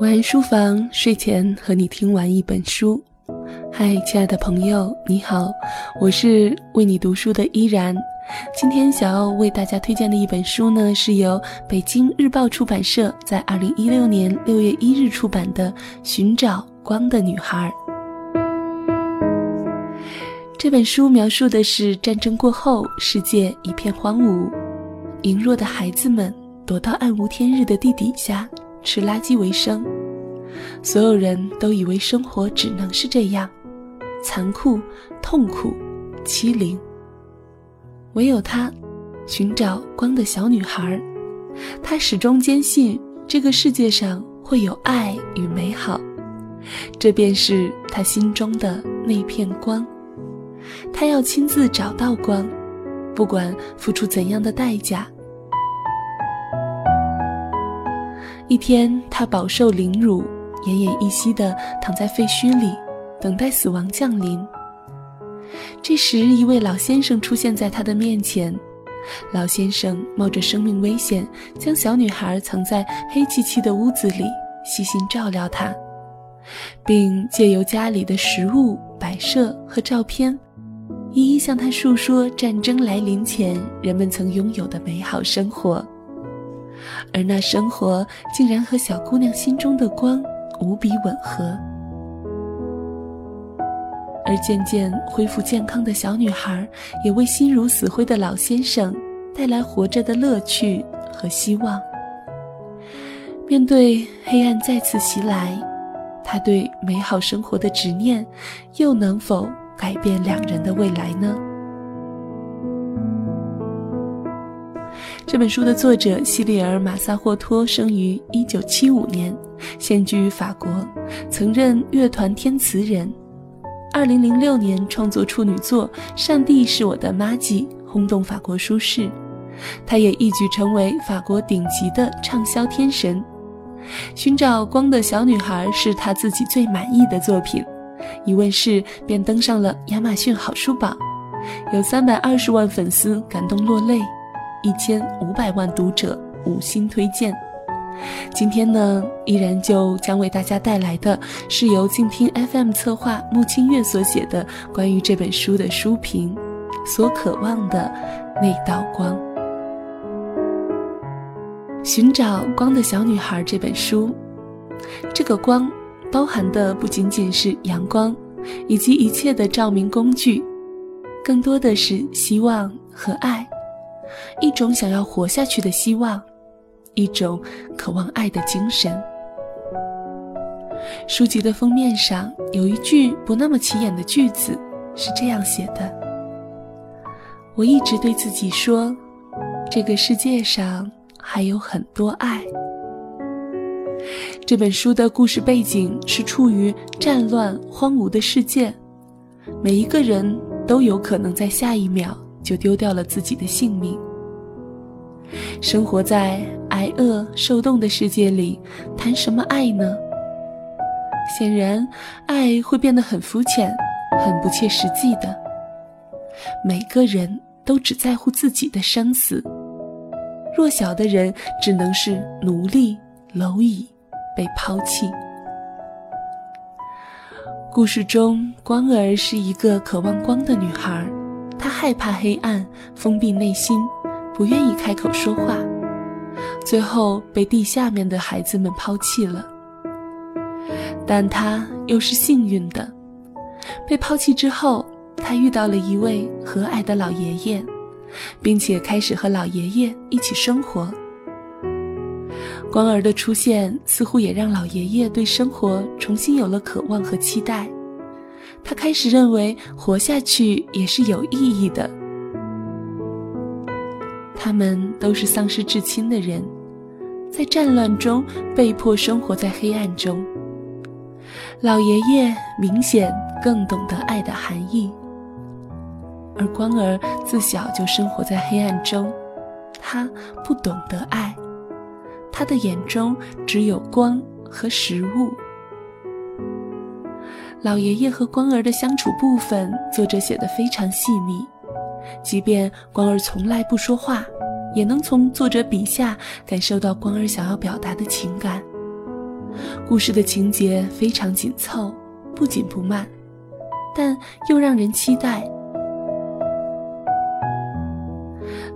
晚安书房，睡前和你听完一本书。嗨，亲爱的朋友，你好，我是为你读书的依然。今天想要为大家推荐的一本书呢，是由北京日报出版社在二零一六年六月一日出版的《寻找光的女孩》。这本书描述的是战争过后，世界一片荒芜，羸弱的孩子们躲到暗无天日的地底下吃垃圾为生。所有人都以为生活只能是这样，残酷、痛苦、欺凌。唯有她，寻找光的小女孩，她始终坚信这个世界上会有爱与美好，这便是她心中的那片光。他要亲自找到光，不管付出怎样的代价。一天，他饱受凌辱，奄奄一息地躺在废墟里，等待死亡降临。这时，一位老先生出现在他的面前。老先生冒着生命危险，将小女孩藏在黑漆漆的屋子里，细心照料她，并借由家里的食物、摆设和照片。一一向他述说战争来临前人们曾拥有的美好生活，而那生活竟然和小姑娘心中的光无比吻合。而渐渐恢复健康的小女孩，也为心如死灰的老先生带来活着的乐趣和希望。面对黑暗再次袭来，他对美好生活的执念，又能否？改变两人的未来呢？这本书的作者西里尔·马萨霍托生于一九七五年，现居于法国，曾任乐团天词人。二零零六年创作处女作《上帝是我的妈吉》，轰动法国书市。他也一举成为法国顶级的畅销天神。寻找光的小女孩是他自己最满意的作品。一问世便登上了亚马逊好书榜，有三百二十万粉丝感动落泪，一千五百万读者五星推荐。今天呢，依然就将为大家带来的是由静听 FM 策划穆清月所写的关于这本书的书评，所渴望的那道光。寻找光的小女孩这本书，这个光。包含的不仅仅是阳光，以及一切的照明工具，更多的是希望和爱，一种想要活下去的希望，一种渴望爱的精神。书籍的封面上有一句不那么起眼的句子，是这样写的：“我一直对自己说，这个世界上还有很多爱。”这本书的故事背景是处于战乱荒芜的世界，每一个人都有可能在下一秒就丢掉了自己的性命。生活在挨饿受冻的世界里，谈什么爱呢？显然，爱会变得很肤浅，很不切实际的。每个人都只在乎自己的生死，弱小的人只能是奴隶、蝼蚁。被抛弃。故事中，光儿是一个渴望光的女孩，害怕黑暗，封闭内心，不愿意开口说话，最后被地下面的孩子们抛弃了。但他又是幸运的，被抛弃之后，他遇到了一位和蔼的老爷爷，并且开始和老爷爷一起生活。光儿的出现似乎也让老爷爷对生活重新有了渴望和期待，他开始认为活下去也是有意义的。他们都是丧失至亲的人，在战乱中被迫生活在黑暗中。老爷爷明显更懂得爱的含义，而光儿自小就生活在黑暗中，他不懂得爱。他的眼中只有光和食物。老爷爷和光儿的相处部分，作者写得非常细腻。即便光儿从来不说话，也能从作者笔下感受到光儿想要表达的情感。故事的情节非常紧凑，不紧不慢，但又让人期待。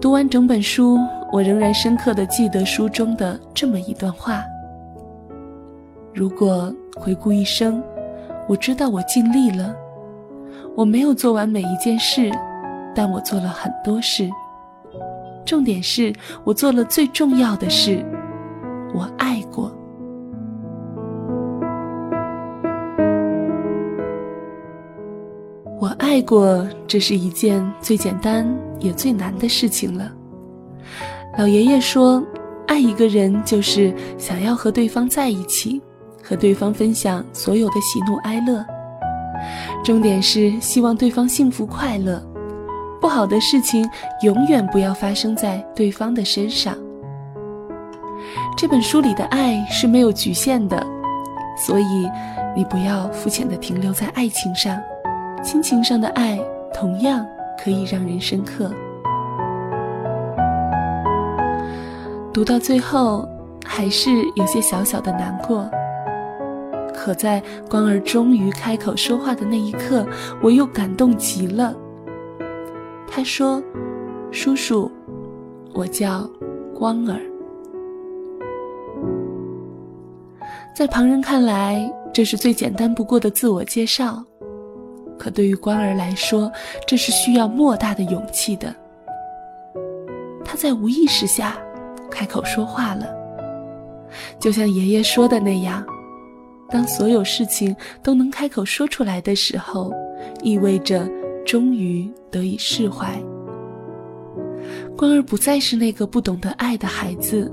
读完整本书，我仍然深刻的记得书中的这么一段话：如果回顾一生，我知道我尽力了，我没有做完每一件事，但我做了很多事。重点是我做了最重要的事，我爱过。我爱过，这是一件最简单也最难的事情了。老爷爷说，爱一个人就是想要和对方在一起，和对方分享所有的喜怒哀乐。重点是希望对方幸福快乐，不好的事情永远不要发生在对方的身上。这本书里的爱是没有局限的，所以你不要肤浅的停留在爱情上。亲情上的爱同样可以让人深刻。读到最后，还是有些小小的难过。可在光儿终于开口说话的那一刻，我又感动极了。他说：“叔叔，我叫光儿。”在旁人看来，这是最简单不过的自我介绍。可对于关儿来说，这是需要莫大的勇气的。他在无意识下开口说话了，就像爷爷说的那样：当所有事情都能开口说出来的时候，意味着终于得以释怀。关儿不再是那个不懂得爱的孩子，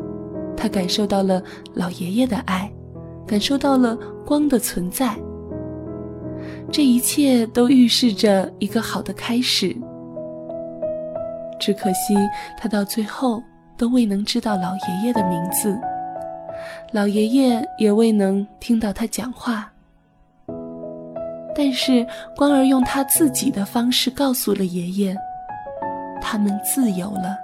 他感受到了老爷爷的爱，感受到了光的存在。这一切都预示着一个好的开始。只可惜他到最后都未能知道老爷爷的名字，老爷爷也未能听到他讲话。但是光儿用他自己的方式告诉了爷爷，他们自由了。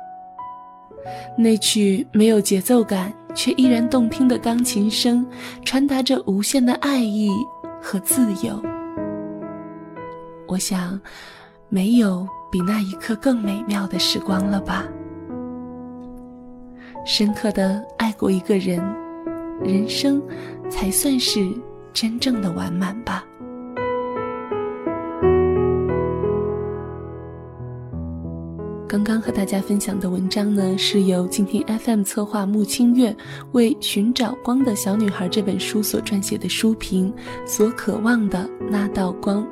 那曲没有节奏感却依然动听的钢琴声，传达着无限的爱意和自由。我想，没有比那一刻更美妙的时光了吧。深刻的爱过一个人，人生才算是真正的完满吧。刚刚和大家分享的文章呢，是由静听 FM 策划穆清月为《寻找光的小女孩》这本书所撰写的书评，所渴望的那道光。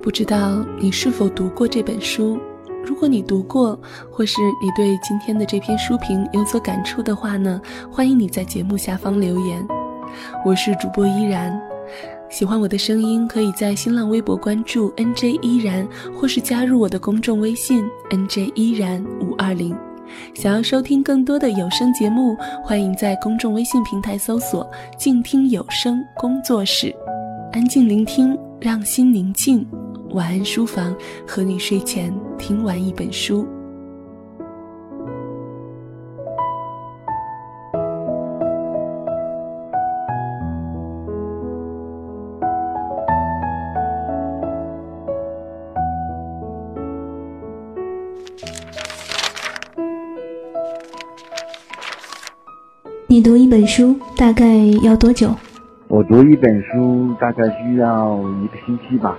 不知道你是否读过这本书？如果你读过，或是你对今天的这篇书评有所感触的话呢？欢迎你在节目下方留言。我是主播依然，喜欢我的声音，可以在新浪微博关注 NJ 依然，或是加入我的公众微信 NJ 依然五二零。想要收听更多的有声节目，欢迎在公众微信平台搜索“静听有声工作室”，安静聆听，让心宁静。晚安书房，和你睡前听完一本书。你读一本书大概要多久？我读一本书大概需要一个星期吧。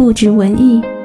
不止文艺。